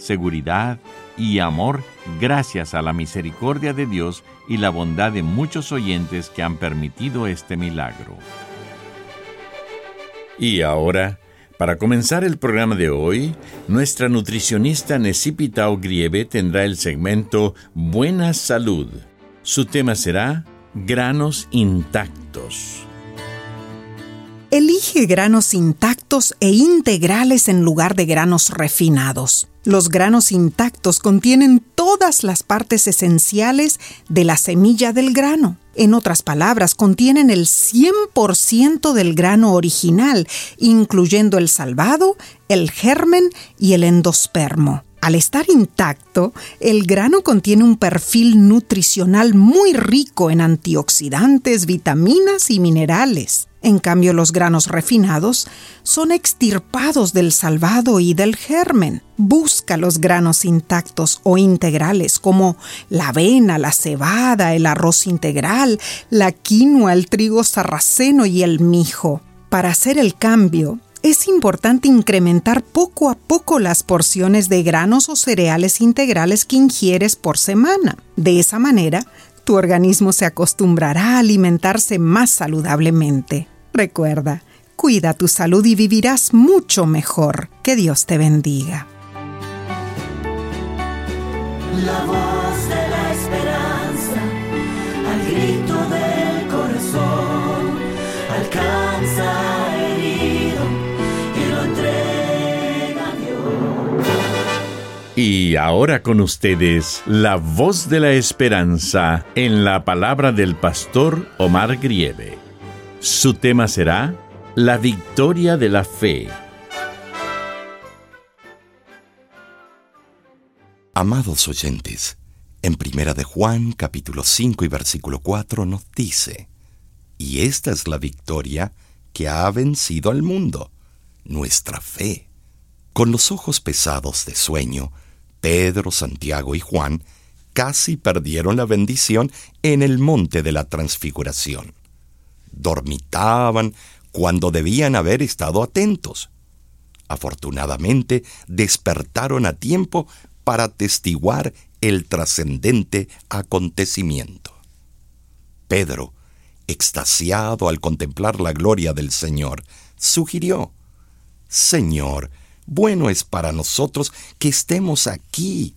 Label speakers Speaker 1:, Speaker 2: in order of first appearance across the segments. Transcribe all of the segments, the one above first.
Speaker 1: seguridad y amor gracias a la misericordia de Dios y la bondad de muchos oyentes que han permitido este milagro. Y ahora, para comenzar el programa de hoy, nuestra nutricionista Necipitao Grieve tendrá el segmento Buena Salud. Su tema será Granos Intactos.
Speaker 2: Elige granos intactos e integrales en lugar de granos refinados. Los granos intactos contienen todas las partes esenciales de la semilla del grano. En otras palabras, contienen el 100% del grano original, incluyendo el salvado, el germen y el endospermo. Al estar intacto, el grano contiene un perfil nutricional muy rico en antioxidantes, vitaminas y minerales. En cambio, los granos refinados son extirpados del salvado y del germen. Busca los granos intactos o integrales como la avena, la cebada, el arroz integral, la quinoa, el trigo sarraceno y el mijo. Para hacer el cambio, es importante incrementar poco a poco las porciones de granos o cereales integrales que ingieres por semana. De esa manera, tu organismo se acostumbrará a alimentarse más saludablemente. Recuerda, cuida tu salud y vivirás mucho mejor. Que Dios te bendiga.
Speaker 3: La voz de la esperanza, al grito del corazón, alcanza
Speaker 1: Y ahora con ustedes, la voz de la esperanza en la palabra del pastor Omar Grieve. Su tema será La victoria de la fe.
Speaker 4: Amados oyentes, en Primera de Juan, capítulo 5 y versículo 4 nos dice, Y esta es la victoria que ha vencido al mundo, nuestra fe. Con los ojos pesados de sueño, Pedro, Santiago y Juan casi perdieron la bendición en el monte de la transfiguración. Dormitaban cuando debían haber estado atentos. Afortunadamente despertaron a tiempo para atestiguar el trascendente acontecimiento. Pedro, extasiado al contemplar la gloria del Señor, sugirió, Señor, bueno es para nosotros que estemos aquí.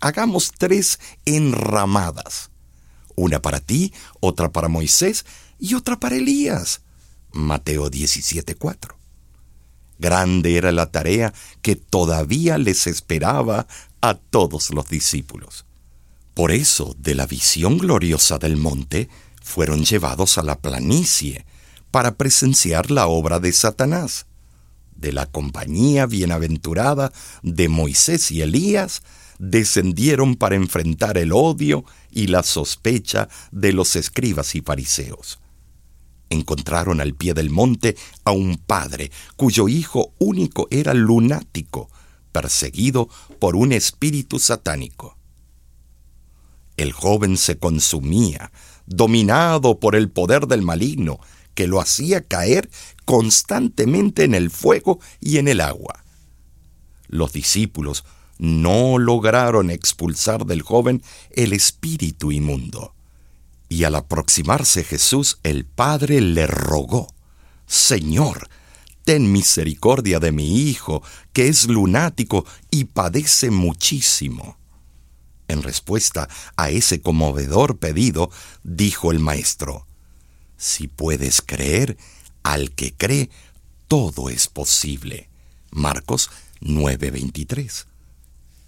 Speaker 4: Hagamos tres enramadas. Una para ti, otra para Moisés y otra para Elías. Mateo 17:4. Grande era la tarea que todavía les esperaba a todos los discípulos. Por eso, de la visión gloriosa del monte, fueron llevados a la planicie para presenciar la obra de Satanás de la compañía bienaventurada de Moisés y Elías, descendieron para enfrentar el odio y la sospecha de los escribas y fariseos. Encontraron al pie del monte a un padre cuyo hijo único era lunático, perseguido por un espíritu satánico. El joven se consumía, dominado por el poder del maligno, que lo hacía caer constantemente en el fuego y en el agua. Los discípulos no lograron expulsar del joven el espíritu inmundo. Y al aproximarse Jesús, el Padre le rogó, Señor, ten misericordia de mi hijo, que es lunático y padece muchísimo. En respuesta a ese conmovedor pedido, dijo el maestro, Si puedes creer, al que cree, todo es posible. Marcos 9:23.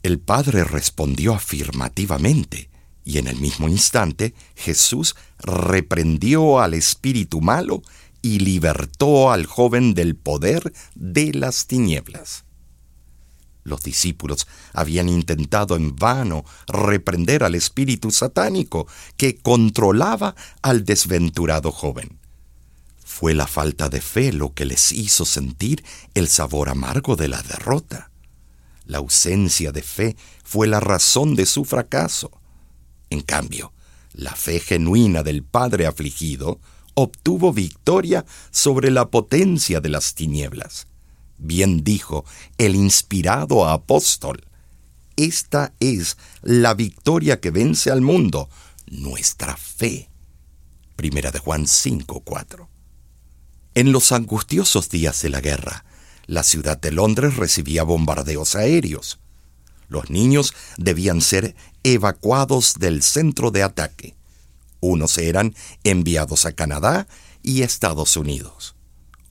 Speaker 4: El padre respondió afirmativamente, y en el mismo instante Jesús reprendió al espíritu malo y libertó al joven del poder de las tinieblas. Los discípulos habían intentado en vano reprender al espíritu satánico que controlaba al desventurado joven. Fue la falta de fe lo que les hizo sentir el sabor amargo de la derrota. La ausencia de fe fue la razón de su fracaso. En cambio, la fe genuina del Padre afligido obtuvo victoria sobre la potencia de las tinieblas. Bien dijo el inspirado apóstol, esta es la victoria que vence al mundo, nuestra fe. Primera de Juan 5:4. En los angustiosos días de la guerra, la ciudad de Londres recibía bombardeos aéreos. Los niños debían ser evacuados del centro de ataque. Unos eran enviados a Canadá y Estados Unidos,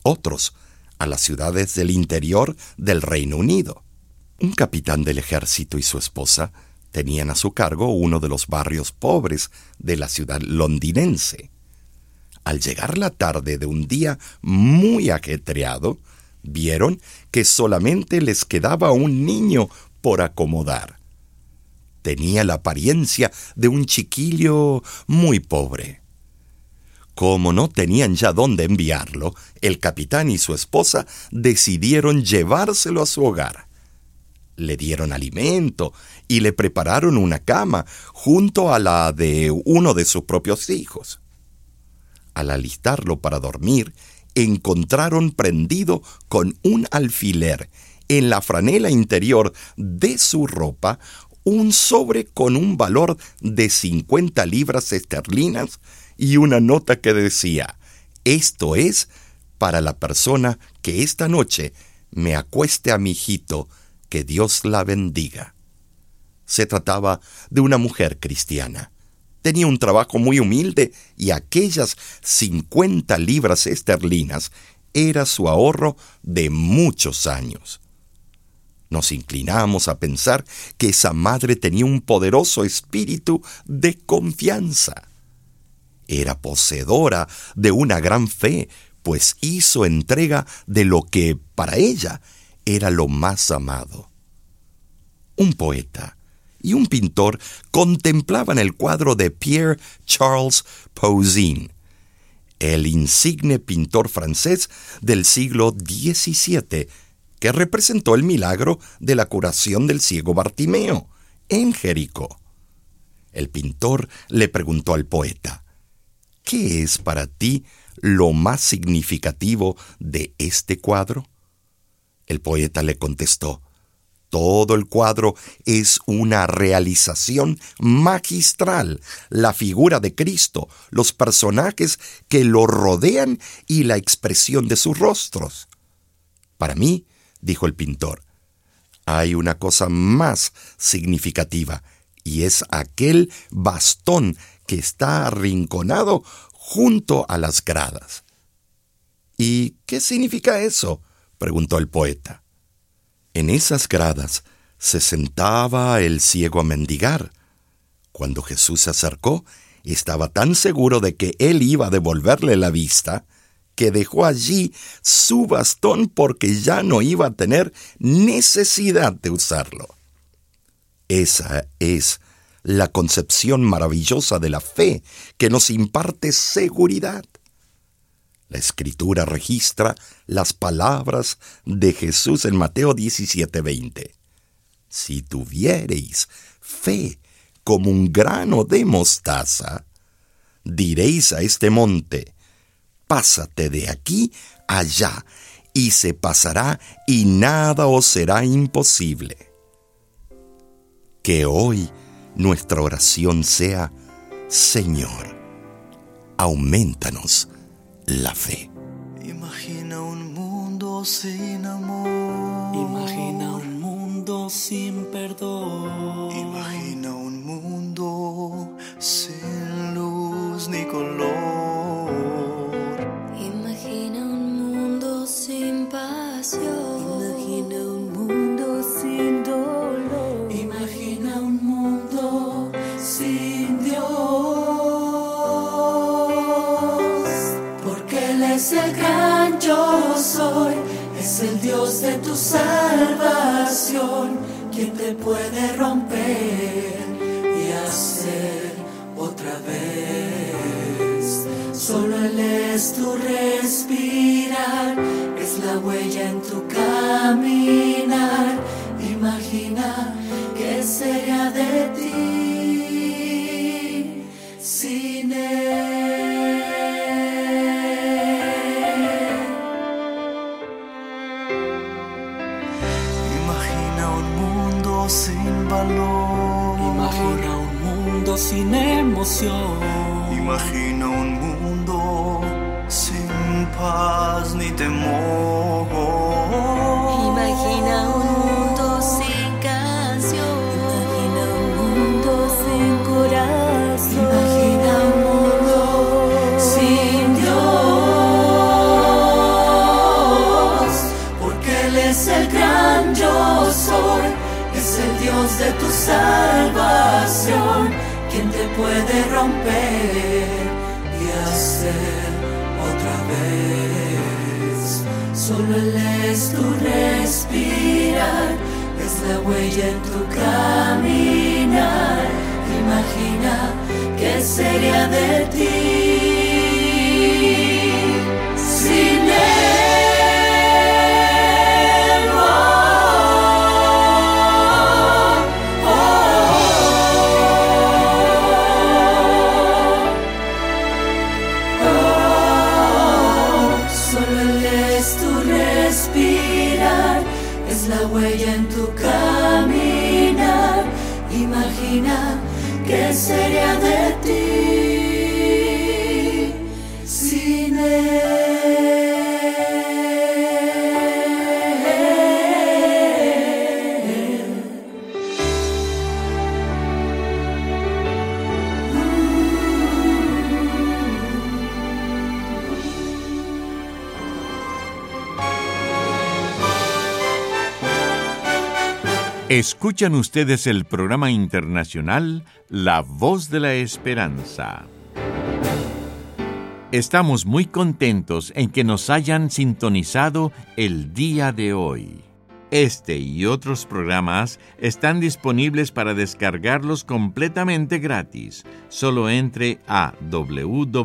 Speaker 4: otros a las ciudades del interior del Reino Unido. Un capitán del ejército y su esposa tenían a su cargo uno de los barrios pobres de la ciudad londinense. Al llegar la tarde de un día muy ajetreado, vieron que solamente les quedaba un niño por acomodar. Tenía la apariencia de un chiquillo muy pobre. Como no tenían ya dónde enviarlo, el capitán y su esposa decidieron llevárselo a su hogar. Le dieron alimento y le prepararon una cama junto a la de uno de sus propios hijos. Al alistarlo para dormir, encontraron prendido con un alfiler en la franela interior de su ropa un sobre con un valor de 50 libras esterlinas y una nota que decía, esto es para la persona que esta noche me acueste a mi hijito, que Dios la bendiga. Se trataba de una mujer cristiana. Tenía un trabajo muy humilde y aquellas 50 libras esterlinas era su ahorro de muchos años. Nos inclinamos a pensar que esa madre tenía un poderoso espíritu de confianza. Era poseedora de una gran fe, pues hizo entrega de lo que para ella era lo más amado. Un poeta y un pintor contemplaban el cuadro de Pierre Charles Poussin, el insigne pintor francés del siglo XVII, que representó el milagro de la curación del ciego Bartimeo en Jericó. El pintor le preguntó al poeta, ¿qué es para ti lo más significativo de este cuadro? El poeta le contestó, todo el cuadro es una realización magistral, la figura de Cristo, los personajes que lo rodean y la expresión de sus rostros. Para mí, dijo el pintor, hay una cosa más significativa, y es aquel bastón que está arrinconado junto a las gradas. ¿Y qué significa eso? preguntó el poeta. En esas gradas se sentaba el ciego a mendigar. Cuando Jesús se acercó, estaba tan seguro de que él iba a devolverle la vista, que dejó allí su bastón porque ya no iba a tener necesidad de usarlo. Esa es la concepción maravillosa de la fe que nos imparte seguridad. La escritura registra las palabras de Jesús en Mateo 17:20. Si tuviereis fe como un grano de mostaza, diréis a este monte, pásate de aquí allá, y se pasará y nada os será imposible. Que hoy nuestra oración sea, Señor, aumentanos la fe.
Speaker 3: Imagina un mundo
Speaker 5: sin amor.
Speaker 6: Imagina un mundo sin perdón.
Speaker 5: Imagina un mundo sin luz ni color.
Speaker 6: De tu salvación. Quien te puede romper y hacer otra vez. Solo Él es tu respirar, es la huella en tu caminar. Imagina qué sería de ti
Speaker 5: mundo sin
Speaker 6: emoción.
Speaker 5: Imagina un mundo sin paz ni temor.
Speaker 7: Imagina un mundo sin canción.
Speaker 8: Imagina un mundo sin corazón.
Speaker 6: Imagina un mundo sin Dios, porque Él es el gran yo soy, es el Dios de tu salvación, puede romper y hacer otra vez. Solo Él es tu respirar, es la huella en tu caminar. Imagina qué sería de ti respirar, es la huella en tu caminar. Imagina qué sería de ti
Speaker 1: Escuchan ustedes el programa internacional La Voz de la Esperanza. Estamos muy contentos en que nos hayan sintonizado el día de hoy. Este y otros programas están disponibles para descargarlos completamente gratis. Solo entre a www.lavoz.org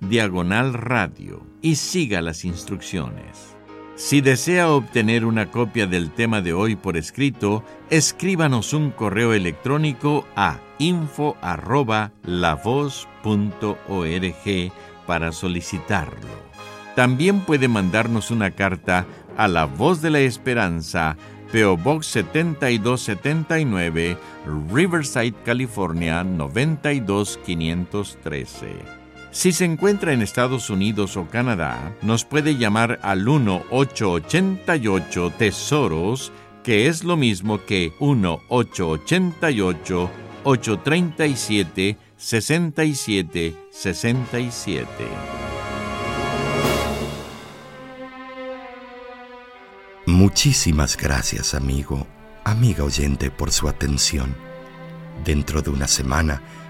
Speaker 1: diagonal radio y siga las instrucciones. Si desea obtener una copia del tema de hoy por escrito, escríbanos un correo electrónico a info@lavoz.org para solicitarlo. También puede mandarnos una carta a La Voz de la Esperanza, PO Box 7279, Riverside, California 92513. Si se encuentra en Estados Unidos o Canadá, nos puede llamar al 1-888 Tesoros, que es lo mismo que 1-888 837 6767.
Speaker 4: Muchísimas gracias, amigo, amiga oyente, por su atención. Dentro de una semana,